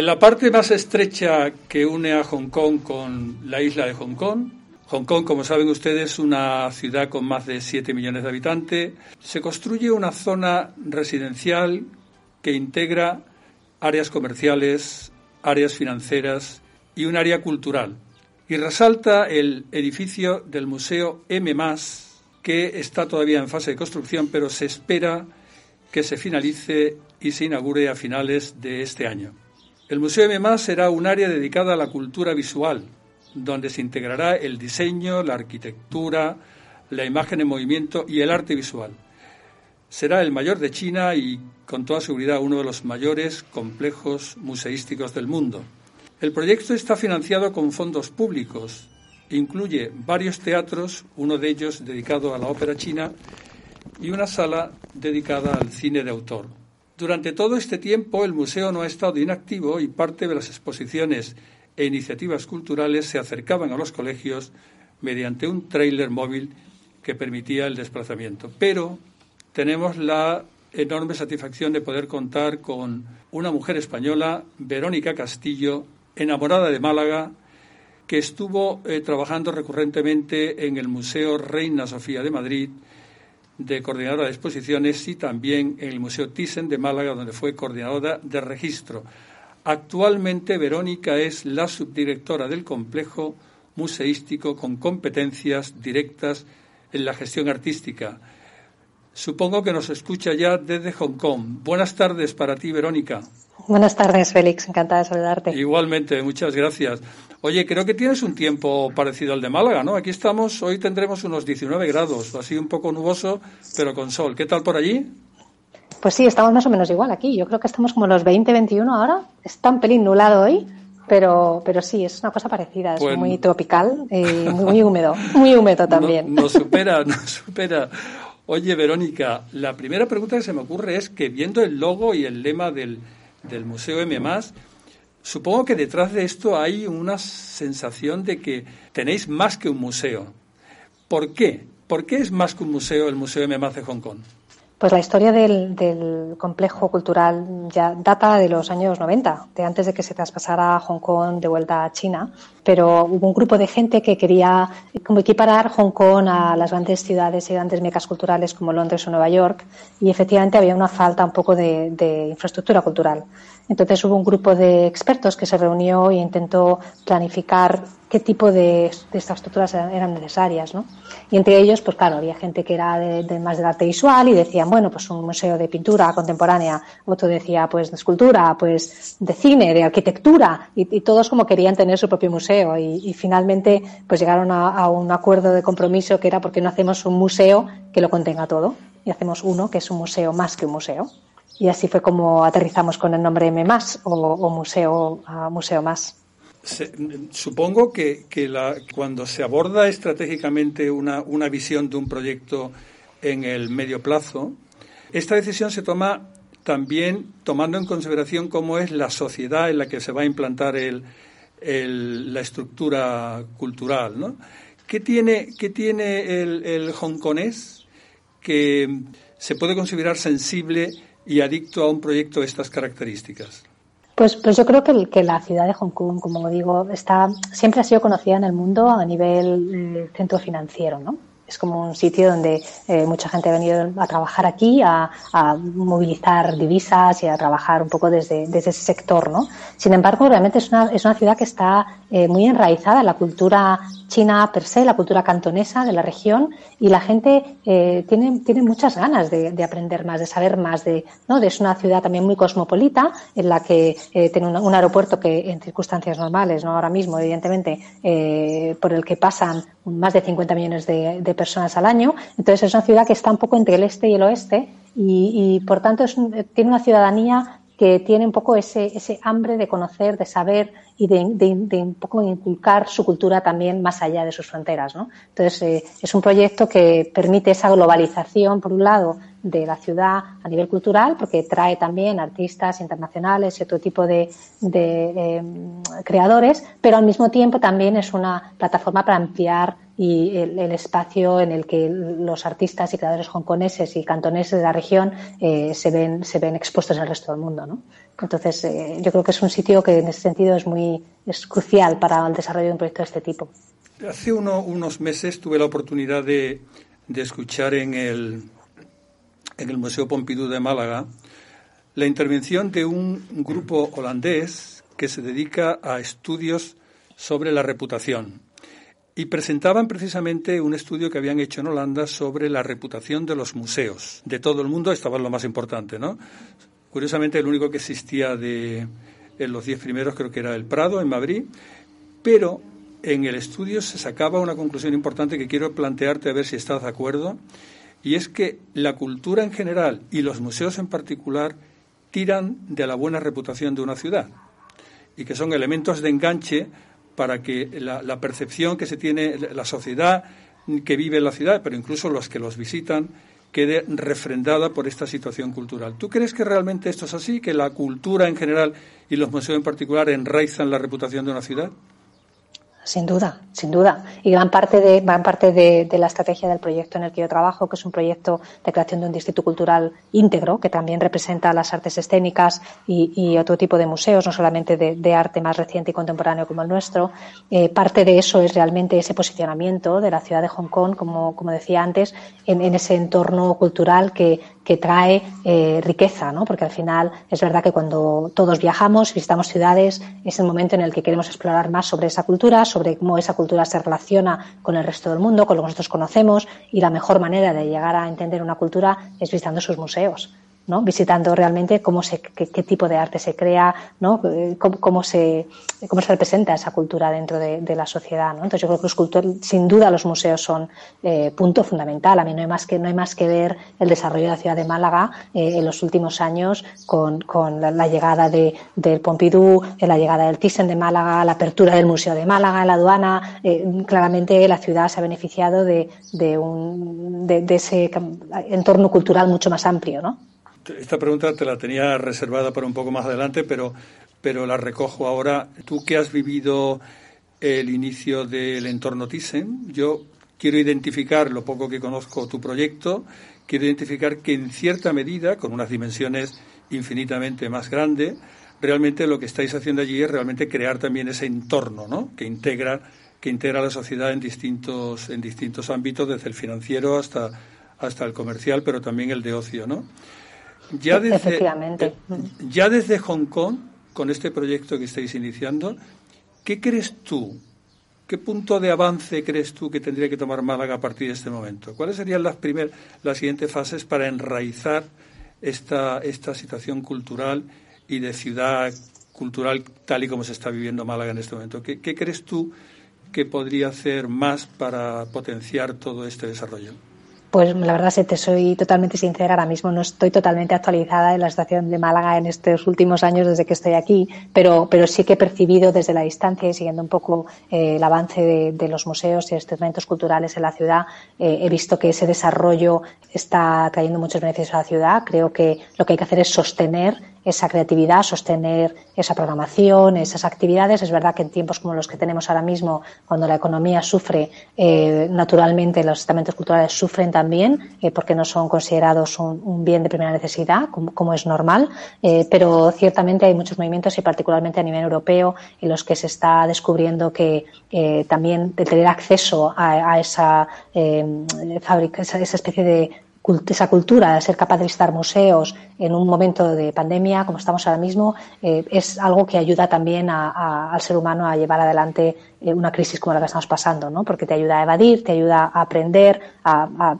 En la parte más estrecha que une a Hong Kong con la isla de Hong Kong, Hong Kong, como saben ustedes, es una ciudad con más de 7 millones de habitantes, se construye una zona residencial que integra áreas comerciales, áreas financieras y un área cultural. Y resalta el edificio del Museo M, que está todavía en fase de construcción, pero se espera que se finalice y se inaugure a finales de este año. El Museo M será un área dedicada a la cultura visual, donde se integrará el diseño, la arquitectura, la imagen en movimiento y el arte visual. Será el mayor de China y, con toda seguridad, uno de los mayores complejos museísticos del mundo. El proyecto está financiado con fondos públicos. Incluye varios teatros, uno de ellos dedicado a la ópera china y una sala dedicada al cine de autor. Durante todo este tiempo el museo no ha estado inactivo y parte de las exposiciones e iniciativas culturales se acercaban a los colegios mediante un tráiler móvil que permitía el desplazamiento. Pero tenemos la enorme satisfacción de poder contar con una mujer española, Verónica Castillo, enamorada de Málaga, que estuvo eh, trabajando recurrentemente en el Museo Reina Sofía de Madrid, de coordinadora de exposiciones, y también en el Museo Thyssen de Málaga, donde fue coordinadora de registro. Actualmente Verónica es la subdirectora del complejo museístico con competencias directas en la gestión artística. Supongo que nos escucha ya desde Hong Kong. Buenas tardes para ti, Verónica. Buenas tardes, Félix. Encantada de saludarte. Igualmente, muchas gracias. Oye, creo que tienes un tiempo parecido al de Málaga, ¿no? Aquí estamos, hoy tendremos unos 19 grados, así un poco nuboso, pero con sol. ¿Qué tal por allí? Pues sí, estamos más o menos igual aquí. Yo creo que estamos como los 20, 21 ahora. Está un pelín nublado hoy, pero, pero sí, es una cosa parecida. Es pues muy tropical y muy, húmedo. Muy húmedo también. Nos supera, nos supera. Oye, Verónica, la primera pregunta que se me ocurre es que viendo el logo y el lema del, del Museo M, supongo que detrás de esto hay una sensación de que tenéis más que un museo. ¿Por qué? ¿Por qué es más que un museo el Museo M de Hong Kong? Pues la historia del, complejo cultural ya data de los años 90, de antes de que se traspasara Hong Kong de vuelta a China. Pero hubo un grupo de gente que quería como equiparar Hong Kong a las grandes ciudades y grandes mecas culturales como Londres o Nueva York. Y efectivamente había una falta un poco de, de infraestructura cultural. Entonces hubo un grupo de expertos que se reunió e intentó planificar qué tipo de, infraestructuras eran necesarias, ¿no? Y entre ellos, pues claro, había gente que era de, más del arte visual y decían, bueno, pues un museo de pintura contemporánea, otro decía, pues de escultura, pues de cine, de arquitectura, y, todos como querían tener su propio museo y, finalmente pues llegaron a, a, un acuerdo de compromiso que era porque no hacemos un museo que lo contenga todo y hacemos uno que es un museo más que un museo. Y así fue como aterrizamos con el nombre M o, Museo, museo Más. supongo que, cuando se aborda estratégicamente una, una visión de un proyecto en el medio plazo, esta decisión se toma también tomando en consideración cómo es la sociedad en la que se va a implantar el, la estructura cultural. ¿no? ¿Qué tiene, qué tiene el, el que se puede considerar sensible y adicto a un proyecto de estas características? Pues, pues yo creo que, la ciudad de Hong Kong, como digo, está, siempre ha sido conocida en el mundo a nivel eh, centro financiero, ¿no? es como un sitio donde eh, mucha gente ha venido a trabajar aquí, a, movilizar divisas y a trabajar un poco desde, desde, ese sector, ¿no? Sin embargo, realmente es una, es una ciudad que está eh, muy enraizada en la cultura china per se, la cultura cantonesa de la región, y la gente eh, tiene, muchas ganas de, aprender más, de saber más. De, ¿no? Es una ciudad también muy cosmopolita, en la que tiene un, aeropuerto que en circunstancias normales, no ahora mismo, evidentemente, por el que pasan más de 50 millones de, de personas al año. Entonces es una ciudad que está un poco entre el este y el oeste y, por tanto es tiene una ciudadanía que tiene un poco ese, ese hambre de conocer, de saber y de, un poco inculcar su cultura también más allá de sus fronteras. ¿no? Entonces, eh, es un proyecto que permite esa globalización, por un lado, de la ciudad a nivel cultural, porque trae también artistas internacionales y otro tipo de, em, creadores, pero al mismo tiempo también es una plataforma para ampliar y el, espacio en el que los artistas y creadores hongkoneses y cantoneses de la región eh, se ven se ven expuestos al resto del mundo, ¿no? Entonces, eh, yo creo que es un sitio que en ese sentido es muy crucial para el desarrollo de un proyecto de este tipo. Hace unos meses tuve la oportunidad de, escuchar en el, en el Museo Pompidou de Málaga la intervención de un grupo holandés que se dedica a estudios sobre la reputación. Y presentaban precisamente un estudio que habían hecho en Holanda sobre la reputación de los museos. De todo el mundo estaba lo más importante, ¿no? Curiosamente, el único que existía de en los diez primeros creo que era el Prado en Madrid, pero en el estudio se sacaba una conclusión importante que quiero plantearte a ver si estás de acuerdo, y es que la cultura en general y los museos en particular tiran de la buena reputación de una ciudad y que son elementos de enganche para que la, percepción que se tiene la sociedad que vive en la ciudad, pero incluso los que los visitan, quede refrendada por esta situación cultural. ¿Tú crees que realmente esto es así, que la cultura en general y los museos en particular enraizan la reputación de una ciudad? Sin duda, sin duda. Y gran parte de, gran parte de, la estrategia del proyecto en el que yo trabajo, que es un proyecto de creación de un distrito cultural íntegro, que también representa las artes escénicas y, otro tipo de museos, no solamente de, arte más reciente y contemporáneo como el nuestro. Eh, parte de eso es realmente ese posicionamiento de la ciudad de Hong Kong, como, como decía antes, en, ese entorno cultural que, que trae eh, riqueza, ¿no? Porque al final es verdad que cuando todos viajamos, visitamos ciudades, es el momento en el que queremos explorar más sobre esa cultura, sobre cómo esa cultura se relaciona con el resto del mundo, con lo que nosotros conocemos, y la mejor manera de llegar a entender una cultura es visitando sus museos visitando realmente cómo se, qué, tipo de arte se crea, ¿no? Eh, cómo, se, cómo se representa esa cultura dentro de, la sociedad. ¿no? Entonces yo creo que los cultores, sin duda los museos son eh, punto fundamental. A mí no hay más que, no hay más que ver el desarrollo de la ciudad de Málaga eh, en los últimos años con, con la, llegada de, del Pompidou, la llegada del Thyssen de Málaga, la apertura del Museo de Málaga, la aduana. claramente la ciudad se ha beneficiado de, de, un, de, de ese entorno cultural mucho más amplio, ¿no? Esta pregunta te la tenía reservada para un poco más adelante, pero, pero la recojo ahora. Tú que has vivido el inicio del entorno Thyssen, yo quiero identificar lo poco que conozco tu proyecto, quiero identificar que en cierta medida, con unas dimensiones infinitamente más grandes, realmente lo que estáis haciendo allí es realmente crear también ese entorno, ¿no? Que integra que integra la sociedad en distintos en distintos ámbitos, desde el financiero hasta hasta el comercial, pero también el de ocio, ¿no? Ya desde, Efectivamente. Eh, ya desde Hong Kong, con este proyecto que estáis iniciando, ¿qué crees tú? ¿Qué punto de avance crees tú que tendría que tomar Málaga a partir de este momento? ¿Cuáles serían las, primer, las siguientes fases para enraizar esta, esta situación cultural y de ciudad cultural tal y como se está viviendo Málaga en este momento? ¿Qué, qué crees tú que podría hacer más para potenciar todo este desarrollo? Pues la verdad, te soy totalmente sincera, ahora mismo no estoy totalmente actualizada en la situación de Málaga en estos últimos años desde que estoy aquí, pero, pero sí que he percibido desde la distancia y siguiendo un poco eh, el avance de, los museos y estos eventos culturales en la ciudad, eh, he visto que ese desarrollo está trayendo muchos beneficios a la ciudad. Creo que lo que hay que hacer es sostener esa creatividad, sostener esa programación, esas actividades. Es verdad que en tiempos como los que tenemos ahora mismo, cuando la economía sufre, eh, naturalmente los estamentos culturales sufren también, eh, porque no son considerados un, bien de primera necesidad, como, es normal. Eh, pero ciertamente hay muchos movimientos y particularmente a nivel europeo en los que se está descubriendo que también de tener acceso a, esa fábrica, esa especie de esa cultura de ser capaz de visitar museos en un momento de pandemia, como estamos ahora mismo, eh, es algo que ayuda también al ser humano a llevar adelante eh, una crisis como la que estamos pasando, ¿no? Porque te ayuda a evadir, te ayuda a aprender, a,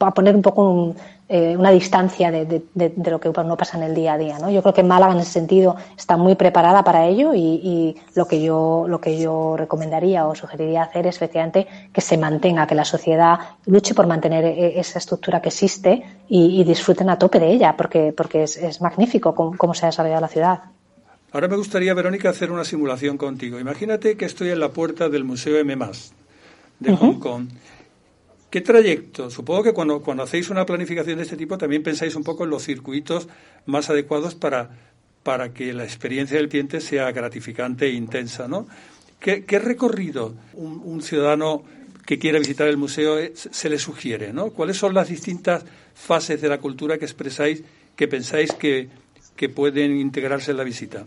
a poner un poco un, eh, una distancia de, de, lo que no pasa en el día a día. ¿no? Yo creo que Málaga en ese sentido está muy preparada para ello y, lo, que yo, lo que yo recomendaría o sugeriría hacer es efectivamente que se mantenga, que la sociedad luche por mantener e, esa estructura que existe y, disfruten a tope de ella, porque, porque es, magnífico cómo, se ha desarrollado la ciudad. Ahora me gustaría, Verónica, hacer una simulación contigo. Imagínate que estoy en la puerta del Museo M, de Hong Kong ¿Qué trayecto? Supongo que cuando, cuando hacéis una planificación de este tipo también pensáis un poco en los circuitos más adecuados para, para que la experiencia del cliente sea gratificante e intensa, ¿no? ¿Qué, recorrido un, ciudadano que quiera visitar el museo eh, se le sugiere, ¿no? ¿Cuáles son las distintas fases de la cultura que expresáis, que pensáis que, que pueden integrarse en la visita?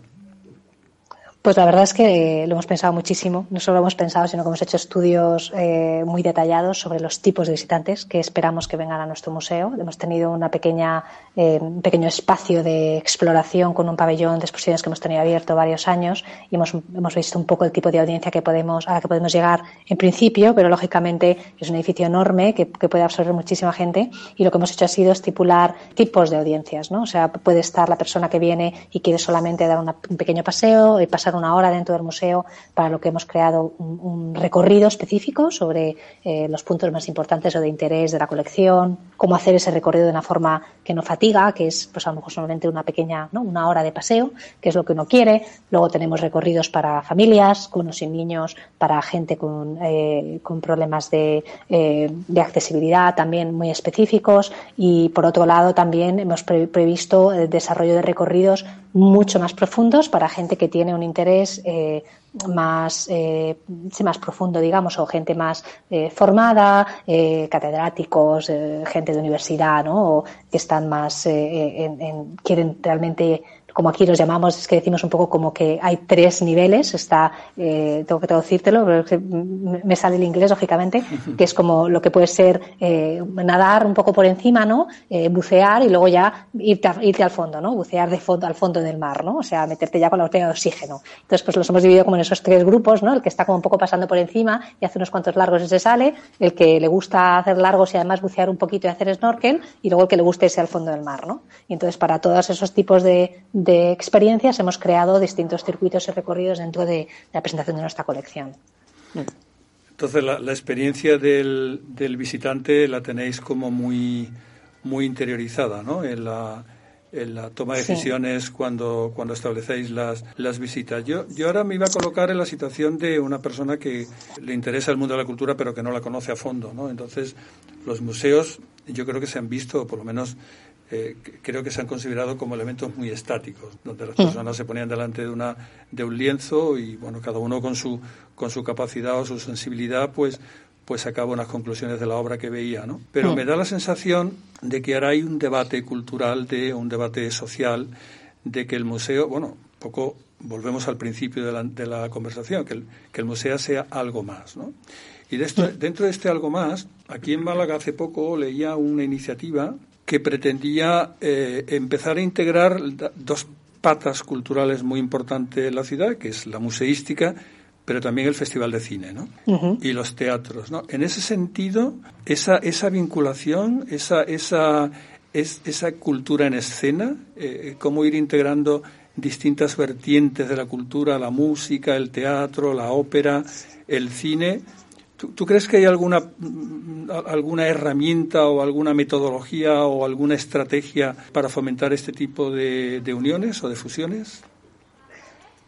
Pues la verdad es que lo hemos pensado muchísimo. No solo lo hemos pensado, sino que hemos hecho estudios eh, muy detallados sobre los tipos de visitantes que esperamos que vengan a nuestro museo. Hemos tenido una pequeña, eh, un pequeño espacio de exploración con un pabellón de exposiciones que hemos tenido abierto varios años y hemos, visto un poco el tipo de audiencia que podemos, a la que podemos llegar en principio, pero lógicamente es un edificio enorme que, que puede absorber muchísima gente y lo que hemos hecho ha sido estipular tipos de audiencias, ¿no? O sea, puede estar la persona que viene y quiere solamente dar un pequeño paseo y pasar una hora dentro del museo para lo que hemos creado un, recorrido específico sobre eh, los puntos más importantes o de interés de la colección, cómo hacer ese recorrido de una forma que no fatiga, que es pues a lo mejor solamente una pequeña, ¿no? una hora de paseo, que es lo que uno quiere. Luego tenemos recorridos para familias, con o niños, para gente con, eh, con problemas de, eh, de accesibilidad también muy específicos. Y por otro lado también hemos previsto el desarrollo de recorridos mucho más profundos para gente que tiene un interés eh, más, eh, más profundo, digamos, o gente más eh, formada, eh, catedráticos, eh, gente de universidad, ¿no? O que están más, en, en, quieren realmente como aquí los llamamos, es que decimos un poco como que hay tres niveles, está, eh, tengo que traducírtelo, pero me sale el inglés, lógicamente, que es como lo que puede ser eh, nadar un poco por encima, ¿no? Eh, bucear y luego ya irte, irte al fondo, ¿no? Bucear de fondo al fondo del mar, ¿no? O sea, meterte ya con la botella de oxígeno. Entonces, pues los hemos dividido como en esos tres grupos, ¿no? El que está como un poco pasando por encima y hace unos cuantos largos y se sale, el que le gusta hacer largos y además bucear un poquito y hacer snorkel, y luego el que le guste irse al fondo del mar, ¿no? Y entonces, para todos esos tipos de, de experiencias hemos creado distintos circuitos y recorridos dentro de la presentación de nuestra colección. Entonces, la, experiencia del, visitante la tenéis como muy, muy interiorizada ¿no? en, la, en la toma de decisiones cuando, cuando establecéis las, las visitas. Yo, yo ahora me iba a colocar en la situación de una persona que le interesa el mundo de la cultura pero que no la conoce a fondo. ¿no? Entonces, los museos yo creo que se han visto, por lo menos eh, creo que se han considerado como elementos muy estáticos, donde las mm. personas se ponían delante de, una, de un lienzo y, bueno, cada uno con su, con su capacidad o su sensibilidad, pues, pues sacaba unas conclusiones de la obra que veía, ¿no? Pero mm. me da la sensación de que ahora hay un debate cultural, de un debate social, de que el museo, bueno, poco volvemos al principio de la, de la conversación, que el, que el museo sea algo más, ¿no? Y de esto, mm. dentro de este algo más, aquí en Málaga hace poco leía una iniciativa que pretendía eh, empezar a integrar dos patas culturales muy importantes en la ciudad, que es la museística, pero también el Festival de Cine, ¿no? Y los teatros, ¿no? En ese sentido, esa, esa vinculación, esa, esa, es, esa cultura en escena, eh, cómo ir integrando distintas vertientes de la cultura, la música, el teatro, la ópera, el cine, ¿Tú, crees que hay alguna, alguna herramienta o alguna metodología o alguna estrategia para fomentar este tipo de, de uniones o de fusiones?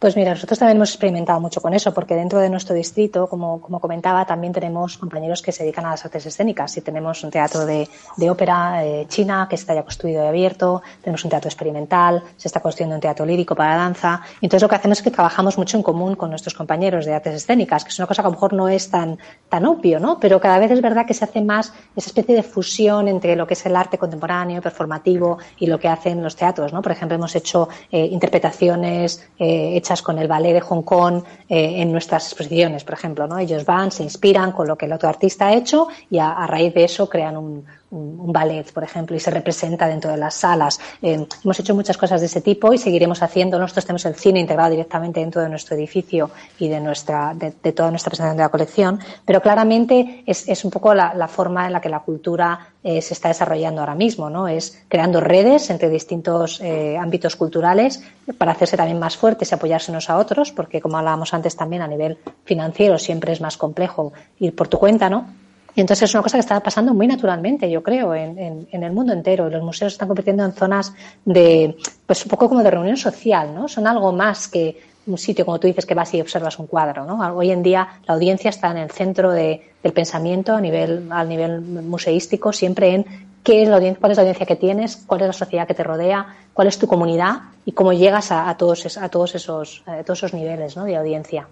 Pues mira, nosotros también hemos experimentado mucho con eso, porque dentro de nuestro distrito, como, como comentaba, también tenemos compañeros que se dedican a las artes escénicas. Y tenemos un teatro de, de ópera eh, china que está ya construido y abierto, tenemos un teatro experimental, se está construyendo un teatro lírico para danza. Entonces lo que hacemos es que trabajamos mucho en común con nuestros compañeros de artes escénicas, que es una cosa que a lo mejor no es tan, tan obvio, ¿no? Pero cada vez es verdad que se hace más esa especie de fusión entre lo que es el arte contemporáneo, performativo y lo que hacen los teatros, ¿no? Por ejemplo, hemos hecho eh, interpretaciones eh, hechas con el ballet de Hong Kong eh, en nuestras exposiciones, por ejemplo. ¿no? Ellos van, se inspiran con lo que el otro artista ha hecho y a raíz de eso crean un, un ballet, por ejemplo, y se representa dentro de las salas. Eh, hemos hecho muchas cosas de ese tipo y seguiremos haciendo. Nosotros tenemos el cine integrado directamente dentro de nuestro edificio y de, nuestra, de, toda nuestra presentación de la colección, pero claramente es, es un poco la, forma en la que la cultura eh, se está desarrollando ahora mismo, ¿no? Es creando redes entre distintos eh, ámbitos culturales para hacerse también más fuertes y apoyarse unos a otros, porque como hablábamos antes también a nivel financiero siempre es más complejo ir por tu cuenta, ¿no? Y entonces es una cosa que está pasando muy naturalmente, yo creo, en, el mundo entero. Los museos se están convirtiendo en zonas de, pues un poco como de reunión social, ¿no? Son algo más que un sitio, como tú dices, que vas y observas un cuadro. ¿no? Hoy en día la audiencia está en el centro del pensamiento a nivel, a nivel museístico, siempre en qué es la audiencia, cuál es la audiencia que tienes, cuál es la sociedad que te rodea, cuál es tu comunidad y cómo llegas a, todos, a todos, esos, todos esos niveles ¿no? de audiencia.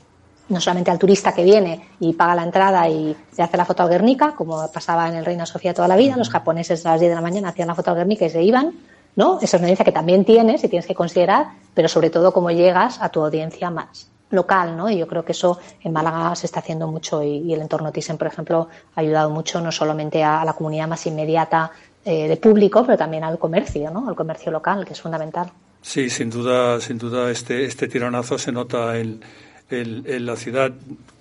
No solamente al turista que viene y paga la entrada y se hace la foto al Guernica, como pasaba en el Reina Sofía toda la vida, los japoneses a las 10 de la mañana hacían la foto al Guernica y se iban, ¿no? Esa es una audiencia que también tienes y tienes que considerar, pero sobre todo cómo llegas a tu audiencia más local, ¿no? Y yo creo que eso en Málaga se está haciendo mucho y, el entorno Thyssen, por ejemplo, ha ayudado mucho no solamente a, la comunidad más inmediata eh, de público, pero también al comercio, ¿no? Al comercio local, que es fundamental. Sí, sin duda, sin duda este, este tironazo se nota en, la ciudad.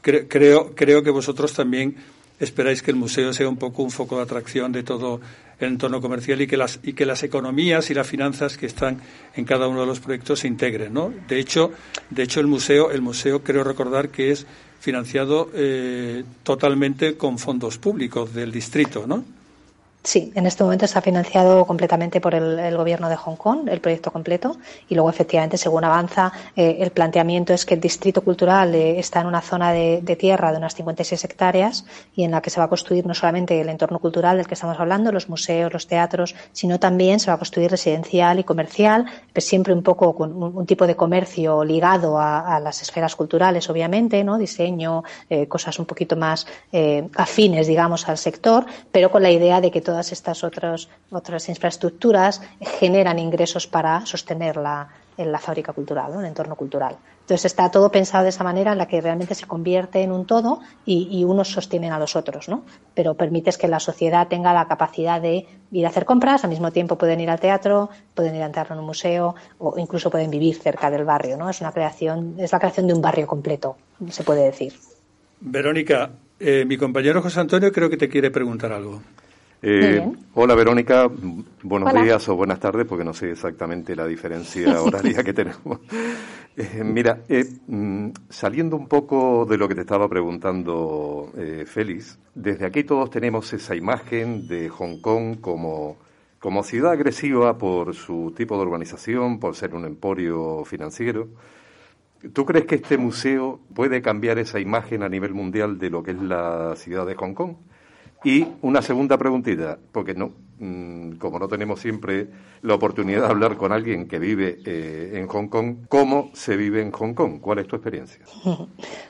creo, creo que vosotros también esperáis que el museo sea un poco un foco de atracción de todo el entorno comercial y que las y que las economías y las finanzas que están en cada uno de los proyectos se integren, ¿no? De hecho, de hecho el museo el museo creo recordar que es financiado eh, totalmente con fondos públicos del distrito, ¿no? Sí, en este momento está financiado completamente por el, gobierno de Hong Kong, el proyecto completo, y luego efectivamente, según avanza, eh, el planteamiento es que el distrito cultural eh, está en una zona de, tierra de unas 56 hectáreas y en la que se va a construir no solamente el entorno cultural del que estamos hablando, los museos, los teatros, sino también se va a construir residencial y comercial, pues siempre un poco con un, tipo de comercio ligado a, las esferas culturales, obviamente, no, diseño, eh, cosas un poquito más afines, digamos, al sector, pero con la idea de que todas estas otras, otras infraestructuras generan ingresos para sostener la, la fábrica cultural, el entorno cultural. Entonces está todo pensado de esa manera en la que realmente se convierte en un todo y, unos sostienen a los otros, ¿no? Pero permites que la sociedad tenga la capacidad de ir a hacer compras, al mismo tiempo pueden ir al teatro, pueden ir a entrar en un museo o incluso pueden vivir cerca del barrio, ¿no? Es una creación, es la creación de un barrio completo, se puede decir. Verónica, eh, mi compañero José Antonio creo que te quiere preguntar algo. Eh, hola Verónica, buenos días o buenas tardes, porque no sé exactamente la diferencia horaria que tenemos. Eh, mira, eh, mm, saliendo un poco de lo que te estaba preguntando Félix, desde aquí todos tenemos esa imagen de Hong Kong como, como ciudad agresiva por su tipo de organización, por ser un emporio financiero. ¿Tú crees que este museo puede cambiar esa imagen a nivel mundial de lo que es la ciudad de Hong Kong? Y una segunda preguntita, porque no, mm, como no tenemos siempre la oportunidad de hablar con alguien que vive eh, en Hong Kong, ¿cómo se vive en Hong Kong? ¿Cuál es tu experiencia?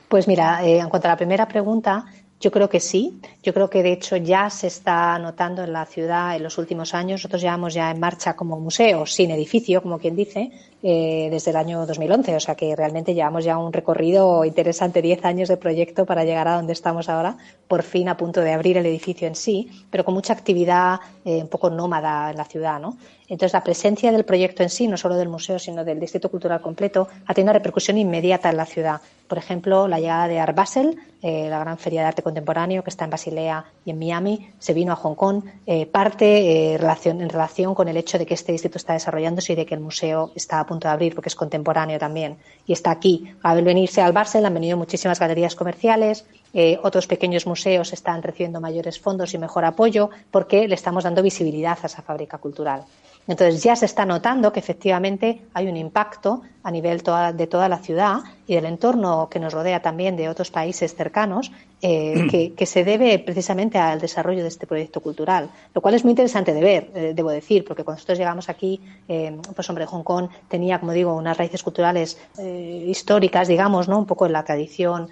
Pues mira, eh, en cuanto a la primera pregunta, yo creo que sí. Yo creo que de hecho ya se está notando en la ciudad en los últimos años. Nosotros llevamos ya en marcha como museo, sin edificio, como quien dice, eh, desde el año 2011. O sea que realmente llevamos ya un recorrido interesante, 10 años de proyecto para llegar a donde estamos ahora, por fin a punto de abrir el edificio en sí, pero con mucha actividad eh, un poco nómada en la ciudad. ¿no? Entonces, la presencia del proyecto en sí, no solo del museo, sino del Distrito Cultural completo, ha tenido una repercusión inmediata en la ciudad. Por ejemplo, la llegada de Art Basel, eh, la gran feria de arte contemporáneo que está en Basilea y en Miami, se vino a Hong Kong, parte en relación con el hecho de que este distrito está desarrollándose y de que el museo está punto de abrir porque es contemporáneo también y está aquí. Al venirse al Barcel han venido muchísimas galerías comerciales, eh, otros pequeños museos están recibiendo mayores fondos y mejor apoyo porque le estamos dando visibilidad a esa fábrica cultural. Entonces ya se está notando que efectivamente hay un impacto a nivel de toda la ciudad y del entorno que nos rodea también de otros países cercanos eh, que, se debe precisamente al desarrollo de este proyecto cultural, lo cual es muy interesante de ver, eh, debo decir, porque cuando nosotros llegamos aquí, eh, pues hombre, Hong Kong tenía, como digo, unas raíces culturales históricas, digamos, ¿no? Un poco en la tradición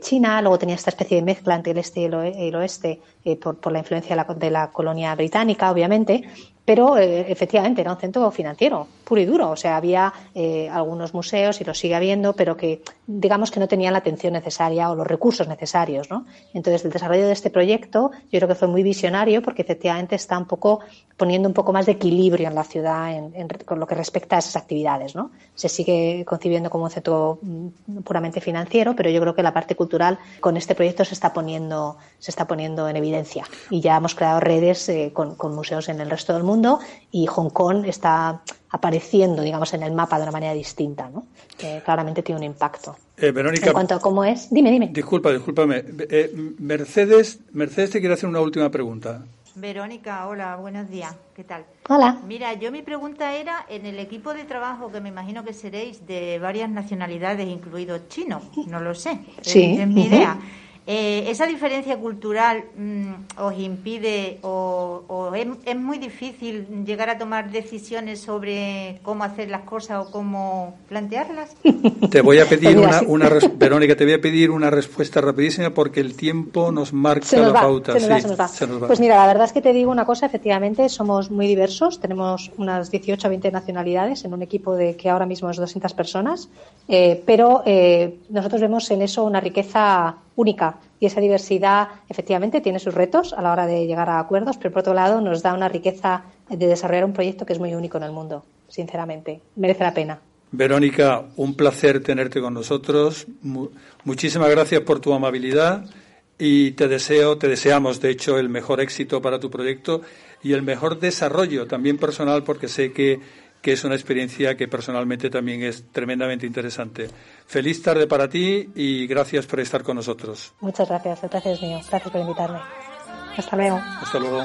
china, luego tenía esta especie de mezcla entre el este y el, oeste por, por, la influencia de la, de la, colonia británica, obviamente, pero eh, efectivamente era un centro financiero, puro y duro. O sea, había eh, algunos museos y lo sigue habiendo, pero que digamos que no tenían la atención necesaria o los recursos necesarios. ¿no? Entonces, el desarrollo de este proyecto yo creo que fue muy visionario porque efectivamente está un poco poniendo un poco más de equilibrio en la ciudad con lo que respecta a esas actividades. ¿no? Se sigue concibiendo como un centro mm, puramente financiero, pero yo creo que la parte cultural con este proyecto se está poniendo, se está poniendo en evidencia. Y ya hemos creado redes eh, con museos en el resto del mundo y Hong Kong está apareciendo, digamos, en el mapa de una manera distinta, ¿no? Que claramente tiene un impacto. Eh, Verónica, en cuanto a cómo es, dime, dime. Disculpa, discúlpame. Eh, Mercedes, Mercedes te quiere hacer una última pregunta. Verónica, hola, buenos días. ¿Qué tal? Hola. Mira, yo mi pregunta era en el equipo de trabajo que me imagino que seréis de varias nacionalidades, incluido chino, no lo sé. Sí. Es, mi idea. Eh, ¿Esa diferencia cultural mm, os impide o, es, muy difícil llegar a tomar decisiones sobre cómo hacer las cosas o cómo plantearlas? Te voy a pedir pues una, Verónica, te voy a pedir una respuesta rapidísima porque el tiempo nos marca la pauta. Pues mira, la verdad es que te digo una cosa, efectivamente somos muy diversos, tenemos unas 18 o 20 nacionalidades en un equipo de que ahora mismo es 200 personas, eh, pero eh, nosotros vemos en eso una riqueza única y esa diversidad efectivamente tiene sus retos a la hora de llegar a acuerdos, pero por otro lado nos da una riqueza de desarrollar un proyecto que es muy único en el mundo, sinceramente. Merece la pena. Verónica, un placer tenerte con nosotros. Muchísimas gracias por tu amabilidad y te deseo, te deseamos de hecho el mejor éxito para tu proyecto y el mejor desarrollo también personal porque sé que que es una experiencia que personalmente también es tremendamente interesante. Feliz tarde para ti y gracias por estar con nosotros. Muchas gracias, es mío. Gracias por invitarme. Hasta luego. Hasta luego.